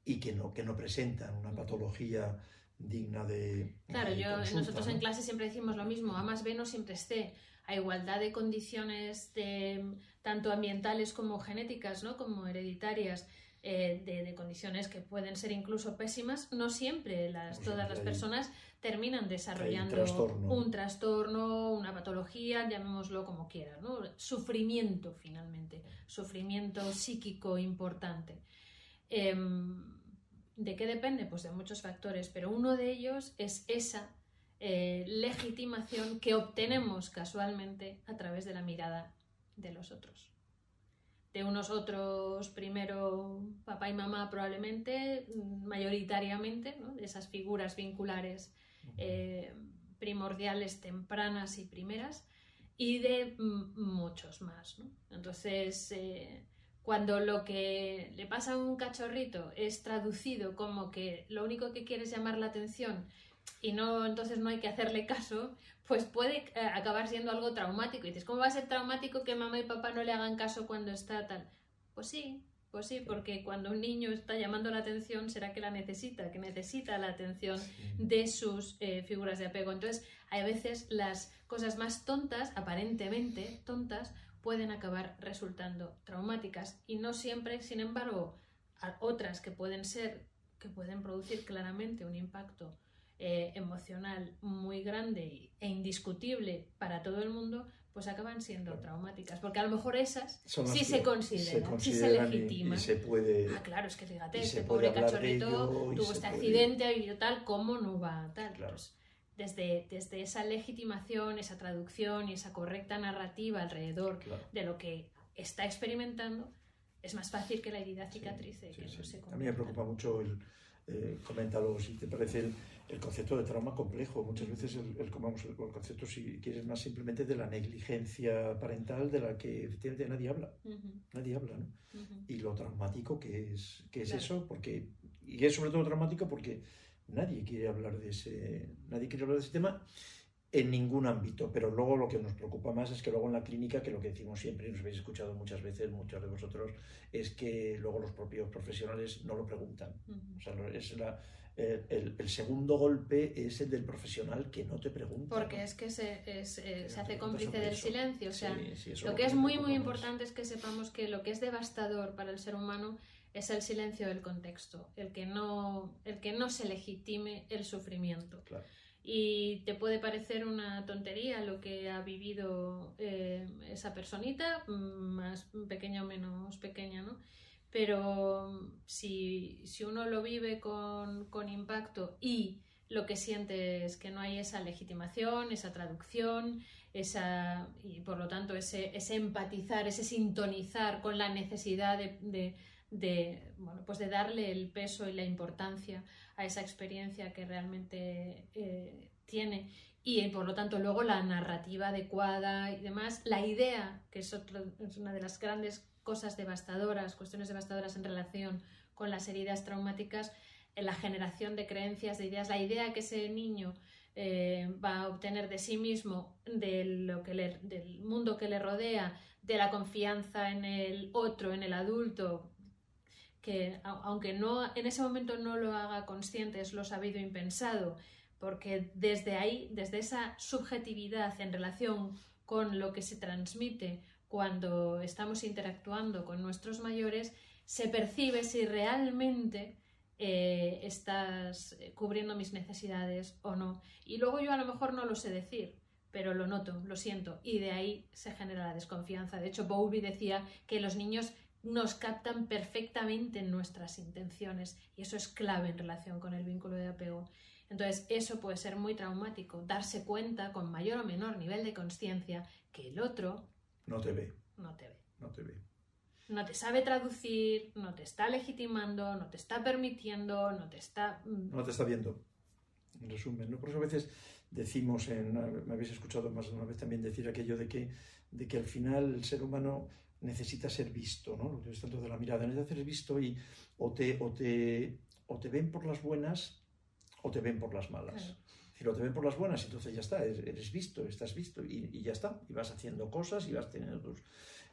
y que no, que no presentan una patología digna de. Claro, yo, nosotros en clase siempre decimos lo mismo: A más B no siempre esté. A igualdad de condiciones de, tanto ambientales como genéticas, ¿no? como hereditarias, eh, de, condiciones que pueden ser incluso pésimas, no siempre las, todas las personas terminan desarrollando un trastorno, una patología, llamémoslo como quieras, ¿no? sufrimiento finalmente, sufrimiento psíquico importante. Em, ¿De qué depende? Pues de muchos factores, pero uno de ellos es esa eh, legitimación que obtenemos casualmente a través de la mirada de los otros. De unos otros, primero papá y mamá probablemente, mayoritariamente, de esas figuras vinculares eh, primordiales, tempranas y primeras, y de muchos más. Entonces, eh, cuando lo que le pasa a un cachorrito es traducido como que lo único que quiere es llamar la atención y no entonces no hay que hacerle caso, pues puede eh, acabar siendo algo traumático. Y dices, ¿cómo va a ser traumático que mamá y papá no le hagan caso cuando está tal? Pues sí, pues sí, porque cuando un niño está llamando la atención, será que la necesita, que necesita la atención de sus eh, figuras de apego. Entonces, hay veces las cosas más tontas, aparentemente tontas, pueden acabar resultando traumáticas y no siempre, sin embargo, otras que pueden ser, que pueden producir claramente un impacto eh, emocional muy grande e indiscutible para todo el mundo, pues acaban siendo traumáticas, porque a lo mejor esas sí se consideran, sí se legitiman. se puede, ah, claro, es que fíjate, este pobre cachorrito tuvo este accidente, y tal, ¿cómo no va tal? Pues desde, desde esa legitimación, esa traducción y esa correcta narrativa alrededor de lo que está experimentando, es más fácil que la herida cicatrice. a mí me preocupa mucho el, eh, coméntalo si te parece el, concepto de trauma complejo. Muchas veces el, el, concepto, si quieres, más simplemente de la negligencia parental de la que efectivamente nadie habla. Nadie habla, ¿no? Y lo traumático que es, que es eso, porque, y es sobre todo traumático porque Nadie quiere hablar de ese, nadie quiere hablar de ese tema en ningún ámbito, pero luego lo que nos preocupa más es que luego en la clínica, que lo que decimos siempre, y nos habéis escuchado muchas veces, muchos de vosotros, es que luego los propios profesionales no lo preguntan. O sea, es el, segundo golpe es el del profesional que no te pregunta. Porque es que se, eh, se hace cómplice del silencio. O sea, lo que es muy, muy importante es que sepamos que lo que es devastador para el ser humano es el silencio del contexto, el que no, el que no se legitime el sufrimiento. Y te puede parecer una tontería lo que ha vivido eh, esa personita, más pequeña o menos pequeña, ¿no? Pero si, uno lo vive con, impacto y lo que siente es que no hay esa legitimación, esa traducción, esa, y por lo tanto ese, ese empatizar, ese sintonizar con la necesidad de de, bueno, pues de darle el peso y la importancia a esa experiencia que realmente eh, tiene. Y por lo tanto luego la narrativa adecuada y demás, la idea, que es, es una de las grandes cosas devastadoras, cuestiones devastadoras en relación con las heridas traumáticas, en la generación de creencias, de ideas, la idea que ese niño eh, va a obtener de sí mismo, de lo que del mundo que le rodea, de la confianza en el otro, en el adulto, que aunque no en ese momento no lo haga consciente, es lo sabido y pensado, porque desde ahí, desde esa subjetividad en relación con lo que se transmite cuando estamos interactuando con nuestros mayores, se percibe si realmente eh, estás cubriendo mis necesidades o no. Y luego yo a lo mejor no lo sé decir, pero lo noto, lo siento, y de ahí se genera la desconfianza. De hecho, Bowlby decía que los niños nos captan perfectamente en nuestras intenciones y eso es clave en relación con el vínculo de apego. Entonces, eso puede ser muy traumático, darse cuenta con mayor o menor nivel de conciencia que el otro no te ve. No te ve. No te ve. No te sabe traducir, no te está legitimando, no te está permitiendo, no te está... Mm, no te está viendo. En resumen, ¿no? Por eso a veces decimos, en, me habéis escuchado más de una vez también decir aquello de que, de que al final el ser humano necesita ser visto, ¿no? Lo que es tanto de la mirada, necesita ser visto y o te, o te, o te ven por las buenas o te ven por las malas. Si lo te ven por las buenas, entonces ya está, eres visto, estás visto y, ya está. Y vas haciendo cosas y vas teniendo tus,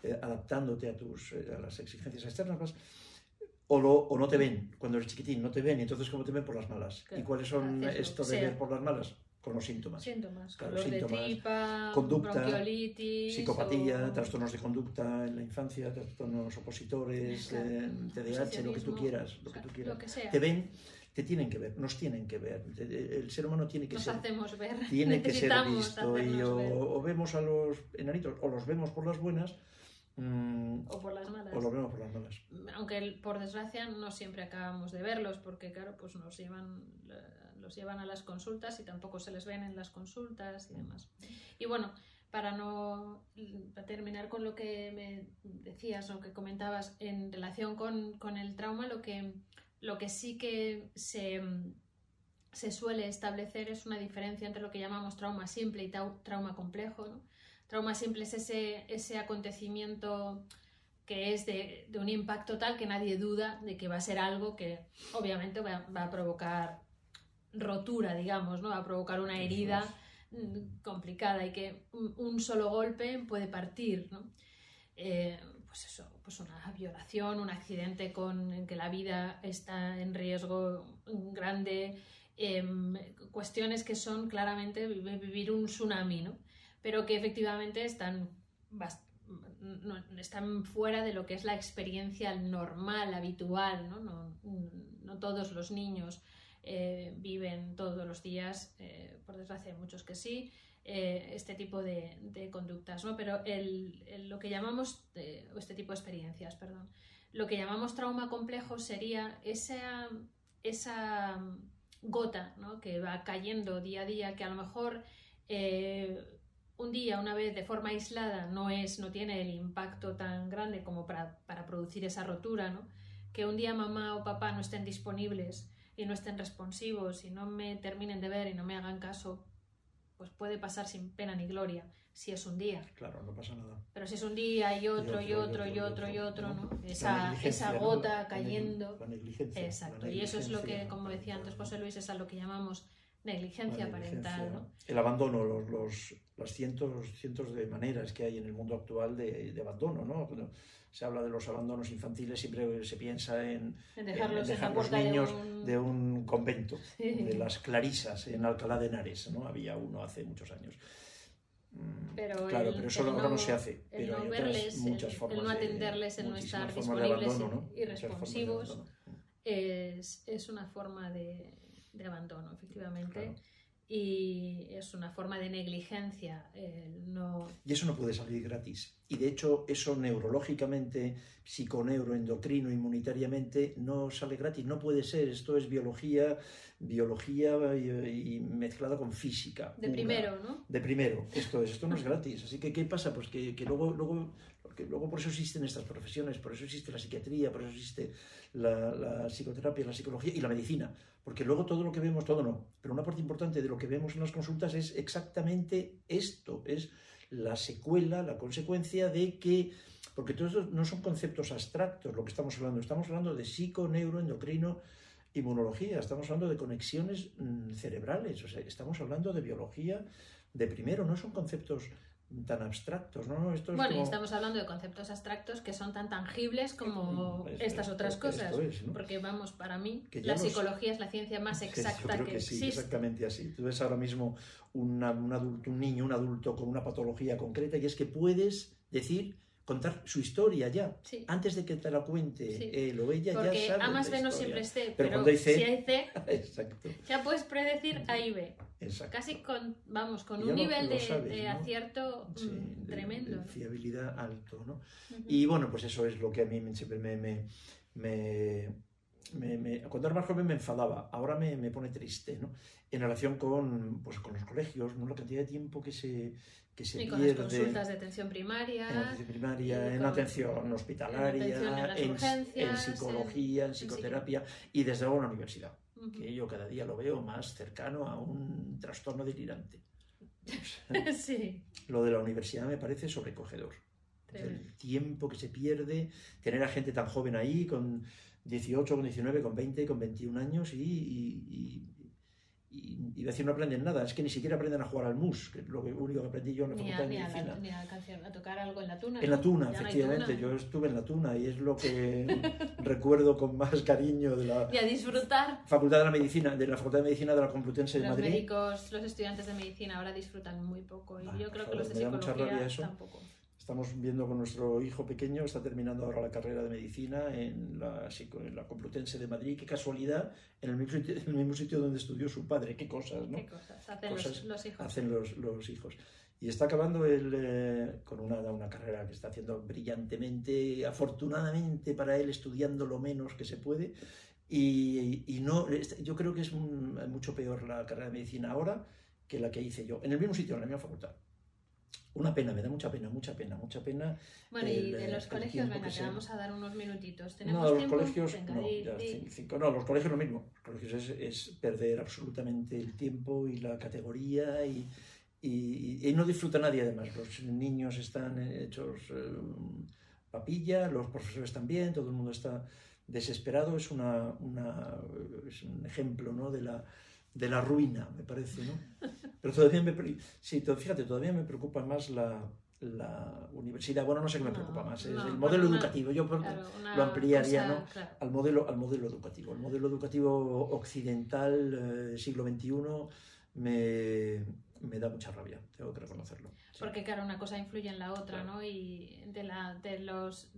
eh, adaptándote a, tus, eh, a las exigencias externas. o, o, no te ven cuando eres chiquitín, no te ven, y entonces ¿cómo te ven por las malas? ¿Y cuáles son estos de ver por las malas? Con los síntomas. Síntomas, claro, síntomas, de tripa, conducta, psicopatía, trastornos de conducta en la infancia, trastornos opositores, eh, TDAH, lo que tú quieras, lo que tú quieras. Te ven, te tienen que ver, nos tienen que ver. El ser humano tiene que nos ser. hacemos ver. Tiene que ser visto. Y o, vemos a los enanitos, o los vemos por las buenas, Mm, o por las malas. O lo vemos por las malas. Aunque por desgracia no siempre acabamos de verlos porque claro, pues nos llevan los llevan a las consultas y tampoco se les ven en las consultas y demás. Y bueno, para no para terminar con lo que me decías o que comentabas en relación con, con, el trauma, lo que, lo que sí que se, se suele establecer es una diferencia entre lo que llamamos trauma simple y trauma complejo. Trauma simple es ese, ese acontecimiento que es de, un impacto tal que nadie duda de que va a ser algo que obviamente va, a provocar rotura, digamos, ¿no? Va a provocar una herida mm, complicada y que un, solo golpe puede partir, ¿no? Eh, pues eso, pues una violación, un accidente con en que la vida está en riesgo grande, em, cuestiones que son claramente vivir un tsunami, ¿no? pero que efectivamente están, están fuera de lo que es la experiencia normal, habitual. No, no, todos los niños eh, viven todos los días, eh, por desgracia muchos que sí, eh, este tipo de, conductas, ¿no? pero el, lo que llamamos, este tipo de experiencias, perdón, lo que llamamos trauma complejo sería esa, esa gota ¿no? que va cayendo día a día, que a lo mejor un día, una vez de forma aislada, no, es, no tiene el impacto tan grande como para, producir esa rotura, ¿no? Que un día mamá o papá no estén disponibles y no estén responsivos y no me terminen de ver y no me hagan caso, pues puede pasar sin pena ni gloria si es un día. Claro, no pasa nada. Pero si es un día y otro y otro y otro y otro, ¿no? Esa, esa gota cayendo. La negligencia. Exacto. y eso es lo que, como decía antes José Luis, es a lo que llamamos negligencia, parental. ¿no? El abandono, los, los, las cientos, cientos de maneras que hay en el mundo actual de, de abandono. ¿no? Se habla de los abandonos infantiles, siempre se piensa en, dejar los niños de un, convento, de las clarisas en Alcalá de Henares. ¿no? Había uno hace muchos años. Mm, pero claro, pero eso ahora no, se hace. El pero no verles, muchas formas el no atenderles, el no estar disponibles y responsivos, es, es una forma de, de abandono, efectivamente. Y es una forma de negligencia. no... Y eso no puede salir gratis. Y de hecho, eso neurológicamente, psiconeuroendocrino, inmunitariamente, no sale gratis. No puede ser. Esto es biología, biología y, mezclada con física. De primero, ¿no? De primero. Esto es. Esto no es gratis. Así que, ¿qué pasa? Pues que, que luego, luego luego por eso existen estas profesiones, por eso existe la psiquiatría, por eso existe la, la, psicoterapia, la psicología y la medicina, porque luego todo lo que vemos, todo no, pero una parte importante de lo que vemos en las consultas es exactamente esto, es la secuela, la consecuencia de que, porque todos estos no son conceptos abstractos lo que estamos hablando, estamos hablando de psico, neuro, endocrino, inmunología, estamos hablando de conexiones mm, cerebrales, o sea, estamos hablando de biología de primero, no son conceptos tan abstractos, ¿no? bueno, y estamos hablando de conceptos abstractos que son tan tangibles como estas otras cosas. Porque, vamos, para mí, la psicología es la ciencia más exacta que, sí, exactamente así. Tú ves ahora mismo un, adulto, un niño, un adulto con una patología concreta y es que puedes decir contar su historia ya. Antes de que te la cuente él o ella, Porque ya sabe. A más B no siempre esté, pero, si hay C, ya puedes predecir A y B. Casi con, vamos, con un nivel de, acierto mm, tremendo. De, fiabilidad alto, ¿no? Y bueno, pues eso es lo que a mí siempre me, me, me, cuando era más joven me enfadaba, ahora me, me, pone triste, ¿no? En relación con, pues, con los colegios, ¿no? La cantidad de tiempo que se, que se y con las consultas de atención primaria. En atención primaria, en atención hospitalaria, en, psicología, en psicoterapia y desde luego en la universidad que yo cada día lo veo más cercano a un trastorno delirante. sí. Lo de la universidad me parece sobrecogedor. El tiempo que se pierde, tener a gente tan joven ahí, con 18, con 19, con 20, con 21 años y, y, y, decir no aprenden nada, es que ni siquiera aprenden a jugar al mus, que es lo único que aprendí yo en la facultad de medicina. ni a, tocar algo en la tuna. En la tuna, efectivamente, yo estuve en la tuna y es lo que recuerdo con más cariño de la Y a disfrutar. Facultad de la Medicina, de la Facultad de Medicina de la Complutense de Los Madrid. médicos, los estudiantes de medicina ahora disfrutan muy poco y Ay, yo creo que los de psicología tampoco. Estamos viendo con nuestro hijo pequeño, está terminando ahora la carrera de medicina en la, en la Complutense de Madrid. Qué casualidad, en el mismo sitio, en el mismo sitio donde estudió su padre. Qué cosas, ¿no? ¿Qué cosas hacen Cosas los, los hijos? Hacen los, los hijos. Y está acabando el, eh, con una, una carrera que está haciendo brillantemente, afortunadamente para él, estudiando lo menos que se puede. Y, y no, yo creo que es un- mucho peor la carrera de medicina ahora que la que hice yo, en el mismo sitio, en la misma facultad. Una pena, me da mucha pena, mucha pena, mucha pena. Bueno, el, y de eh, los colegios, venga, te vamos a dar unos minutitos. ¿Tenemos No, los tiempo? colegios, Venga, no, di- ya, cin- cinco, no, los colegios lo mismo. Los colegios es, es perder absolutamente el tiempo y la categoría y, y- y no disfruta nadie además. Los niños están hechos eh, papilla, los profesores también, todo el mundo está desesperado. Es, una, una- es un ejemplo ¿no? de, la, de la ruina, me parece. ¿no? Pero todavía me, sí, fíjate, todavía me preocupa más la, la universidad. Bueno, no sé qué me No, preocupa más, es el modelo una- educativo. Yo por- claro, una lo ampliaría, ¿no? claro. al modelo, al modelo educativo. El modelo educativo occidental, eh, siglo XXI, me, me da mucha rabia, tengo que reconocerlo. Sí. Porque, claro, una cosa influye en la otra, Claro. ¿no? Y de, la, de, los,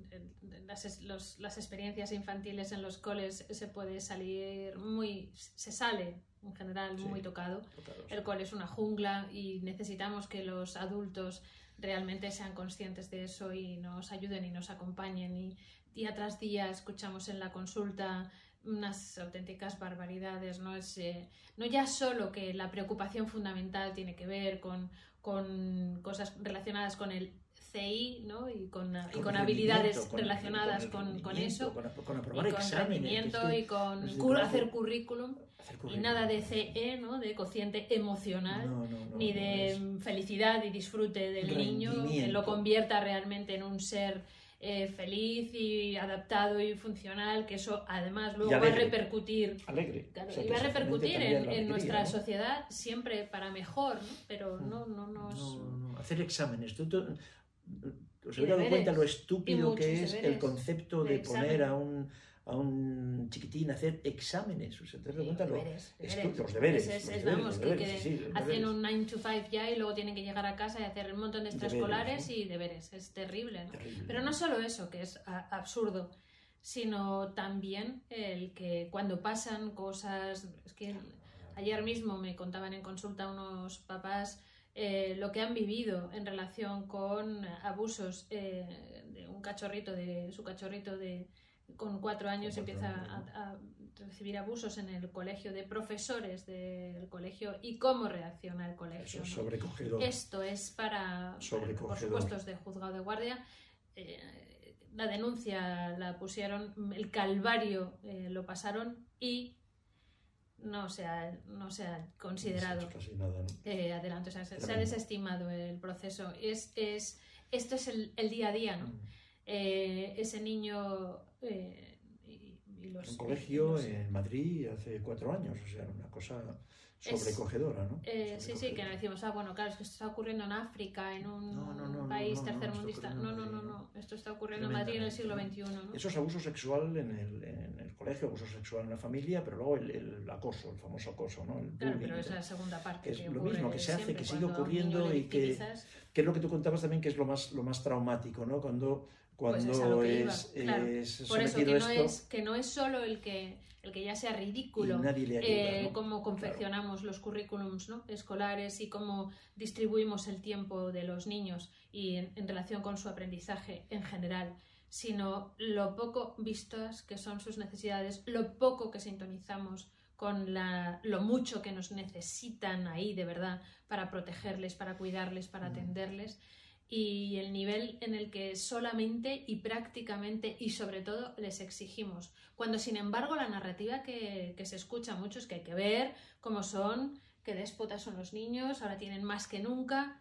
de las, los- las experiencias infantiles en los coles se puede salir muy. se sale en general Sí. muy tocado. Tocado, sí. El cole es una jungla y necesitamos que los adultos realmente sean conscientes de eso y nos ayuden y nos acompañen. Y día tras día escuchamos en la consulta unas auténticas barbaridades. No, es, eh, no ya solo que la preocupación fundamental tiene que ver con, con cosas relacionadas con el CI ¿no? y con, y Con habilidades con relacionadas el con, eso. Con, con Y aprobar con exámenes. rendimiento que es que y con cur- hacer currículum hacer y nada de CE, ¿no? de cociente emocional No, no, no, ni de felicidad y disfrute del niño, que lo convierta realmente en un ser eh, feliz y adaptado y funcional, que eso además luego va a repercutir. alegre. claro, O sea, y va a repercutir en, nuestra ¿no? sociedad siempre para mejor, ¿no? pero no, no nos... No, no, hacer exámenes. Tú, tú- os habéis dado cuenta lo estúpido que es el concepto de de, poner a un, a un chiquitín a hacer exámenes. O sea, ¿te Sí, cuenta? Deberes, deberes. los deberes. Es- es- los es, deberes, vamos, los que- deberes, hacen deberes. un 9 to 5 ya y luego tienen que llegar a casa y hacer un montón de Deberes, extraescolares ¿no? y deberes. Es terrible, ¿no? Terrible. Pero no solo eso, que es absurdo, sino también el que cuando pasan cosas, es que ayer mismo me contaban en consulta unos papás eh, lo que han vivido en relación con abusos eh, de un cachorrito, de su cachorrito de con cuatro años empieza a, a recibir abusos en el colegio de profesores del colegio y cómo reacciona el colegio. Eso es ¿no? sobrecogedor. Esto es para, por supuesto, es de juzgado de guardia. Eh, la denuncia la pusieron, el calvario eh, lo pasaron y no se ha, no se ha considerado No se ha hecho casi nada, ¿no? eh, adelante. O sea, se, se ha Tremendo. desestimado el proceso. Es, es, esto es el, el día a día, ¿no? Mm. Eh, ese niño eh, y, y los, un colegio los- en Madrid hace cuatro años, o sea, una cosa sobrecogedora, ¿no? Eh, sí, sí, que Sobrecogedora. decimos, ah, bueno, claro, es que esto está ocurriendo en África, en un No, no, no, país tercermundista. No, no, no, no, esto está ocurriendo en Madrid en el siglo XXI, ¿no? Eso es abuso sexual en el, en el colegio, abuso sexual en la familia, pero luego el, el acoso, el famoso acoso, ¿no? El Claro, bullying, pero es ¿no? la segunda parte. Que es que lo mismo, que se hace, que sigue ocurriendo y que- que es lo que tú contabas también que es lo más, lo más traumático, ¿no? Cuando, Pues cuando es a lo que es, claro. es Por eso que no, esto es, que no es solo el que, el que ya sea ridículo, ayuda, eh, ¿no? cómo confeccionamos los currículums ¿no? escolares y cómo distribuimos el tiempo de los niños y en, en relación con su aprendizaje en general, sino lo poco vistas que son sus necesidades, lo poco que sintonizamos con la, lo mucho que nos necesitan ahí de verdad para protegerles, para cuidarles, para Mm. atenderles y el nivel en el que solamente y prácticamente y sobre todo les exigimos. Cuando sin embargo la narrativa que, que se escucha mucho es que hay que ver cómo son, que déspotas son los niños, ahora tienen más que nunca,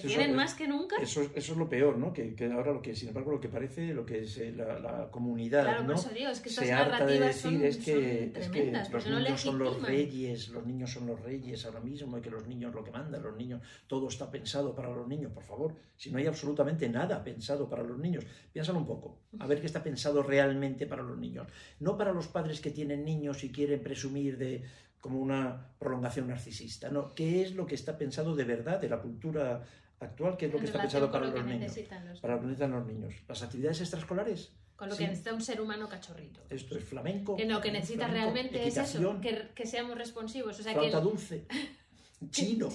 que tienen más que nunca. Eso, eso es lo peor, ¿no? Que, que, ahora lo que, sin embargo, lo que parece, lo que es eh, la, la comunidad, claro, ¿no? Por eso digo, es que estas se harta de decir son, es que, son es tremendas, que los no niños son los reyes, los niños son los reyes ahora mismo y que los niños lo que mandan, los niños, todo está pensado para los niños, por favor, si no hay absolutamente nada pensado para los niños, piénsalo un poco, a ver qué está pensado realmente para los niños, no para los padres que tienen niños y quieren presumir de como una prolongación narcisista, no, ¿qué es lo que está pensado de verdad de la cultura actual, qué es lo que está pensado para lo que los niños? los Para lo que necesitan los niños. Las actividades extraescolares, Con lo Sí. que necesita un ser humano cachorrito. esto es flamenco. Que lo que necesita flamenco, realmente es eso, que, que seamos responsivos. O sea, que el- dulce, chino,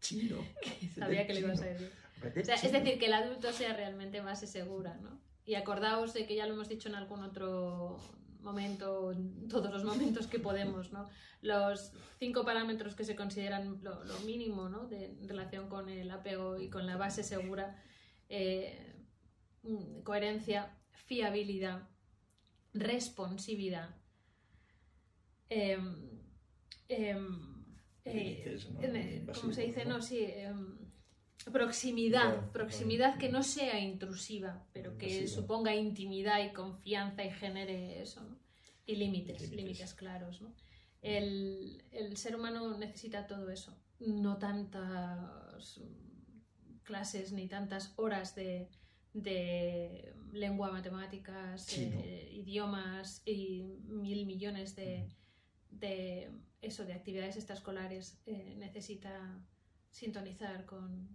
chino. sabía que lo ibas a decir. Aprender O sea, es decir, que el adulto sea realmente base segura, ¿no? Y acordaos de que ya lo hemos dicho en algún otro momento, en todos los momentos que podemos, ¿no? Los cinco parámetros que se consideran lo, lo mínimo, ¿no? De, en relación con el apego y con la base segura, eh, mm, coherencia, fiabilidad, responsividad, em, em, eh, eh, ¿Cómo se dice? ¿no? No, sí. Proximidad, proximidad que no sea intrusiva, pero que suponga intimidad y confianza y genere eso, ¿no? Y límites, Límites. claros, ¿no? El, el ser humano necesita todo eso, no tantas clases ni tantas horas de, de lengua, matemáticas, eh, idiomas y mil millones de, de eso, de actividades extraescolares. eh, necesita sintonizar con,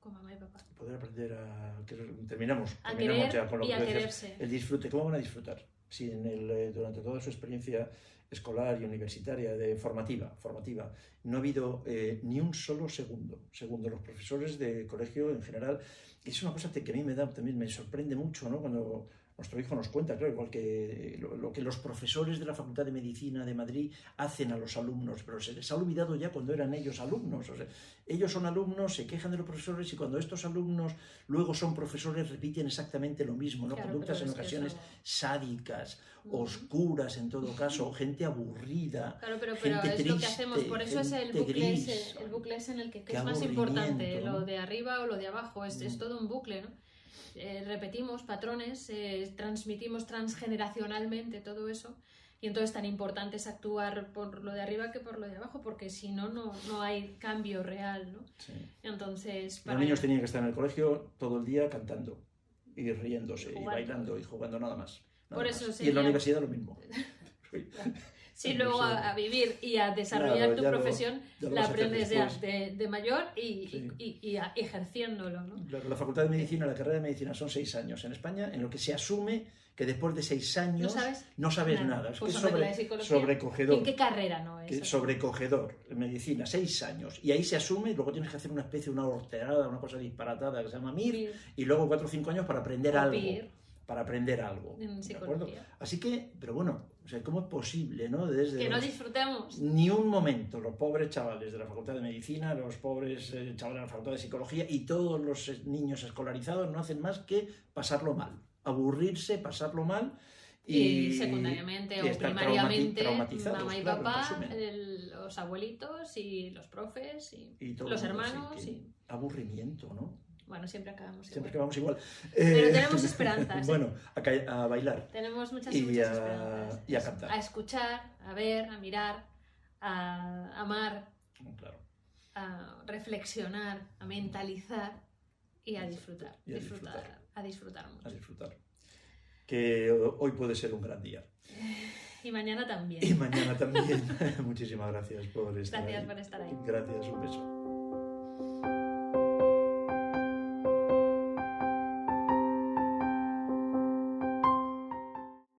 con mamá y papá. Poder aprender a... terminamos, A terminamos querer ya con lo y que a decías. El disfrute, ¿cómo van a disfrutar? Si en el, eh, durante toda su experiencia escolar y universitaria, de formativa, formativa, no ha habido eh, ni un solo segundo. Segundo, los profesores de colegio en general, es una cosa que a mí me da, también me sorprende mucho, ¿no? Cuando nuestro hijo nos cuenta, claro, igual que lo, lo que los profesores de la Facultad de Medicina de Madrid hacen a los alumnos, pero se les ha olvidado ya cuando eran ellos alumnos. O sea, ellos son alumnos, se quejan de los profesores y cuando estos alumnos luego son profesores repiten exactamente lo mismo, ¿no? Claro, Conductas en ocasiones sádicas, oscuras en todo caso, gente aburrida. Claro, pero, pero gente es lo que hacemos, por eso es el bucle, gris. ese, el bucle ese en el que, es más importante, lo de arriba o lo de abajo, es, es Mm. todo un bucle, ¿no? Eh, repetimos patrones, eh, transmitimos transgeneracionalmente todo eso, y entonces tan importante es actuar por lo de arriba que por lo de abajo, porque si no, no, no hay cambio real, ¿no? Sí. Entonces, Los niños tenían que estar en el colegio todo el día cantando y riéndose Y bailando y jugando nada más. nada Por eso más. Y en la universidad lo mismo. Sí, luego a, a vivir y a desarrollar Claro, tu profesión lo la aprendes ya de, de mayor y, Sí. y, y- y a- ejerciéndolo, ¿no? La, la Facultad de Medicina, la carrera de Medicina son seis años en España, en lo que se asume que después de seis años ¿No sabes? no sabes Nada. nada. Es Pues que sobre sobrecogedor. ¿En qué carrera no es? sobrecogedor en medicina, seis años. Y ahí se asume, y luego tienes que hacer una especie, una horterada, una cosa disparatada que se llama MIR, y luego cuatro o cinco años para aprender O algo. PIR. Para aprender algo. ¿de acuerdo? Así que, pero bueno, o sea, ¿cómo es posible, no? Desde Que no los- disfrutemos. ni un momento los pobres chavales de la Facultad de Medicina, los pobres eh, chavales de la Facultad de Psicología y todos los eh, niños escolarizados no hacen más que pasarlo mal, aburrirse, pasarlo mal Y, y, secundariamente y o primariamente, mamá y claro, papá, el- los abuelitos y los profes y, Y los hermanos. y, Aburrimiento, ¿no? Bueno, siempre acabamos Siempre igual. que vamos igual. Pero Eh, tenemos esperanzas, ¿eh? bueno, a, a bailar. Tenemos muchas, Y muchas a- esperanzas. y a cantar. A escuchar, a ver, a mirar, a amar, Claro. a reflexionar, a mentalizar y a disfrutar. Y a disfrutar, disfrutar. A disfrutar mucho. A disfrutar. Que hoy puede ser un gran día. Y mañana también. Y mañana también. Muchísimas gracias por estar Gracias ahí. por estar ahí. Gracias, un beso.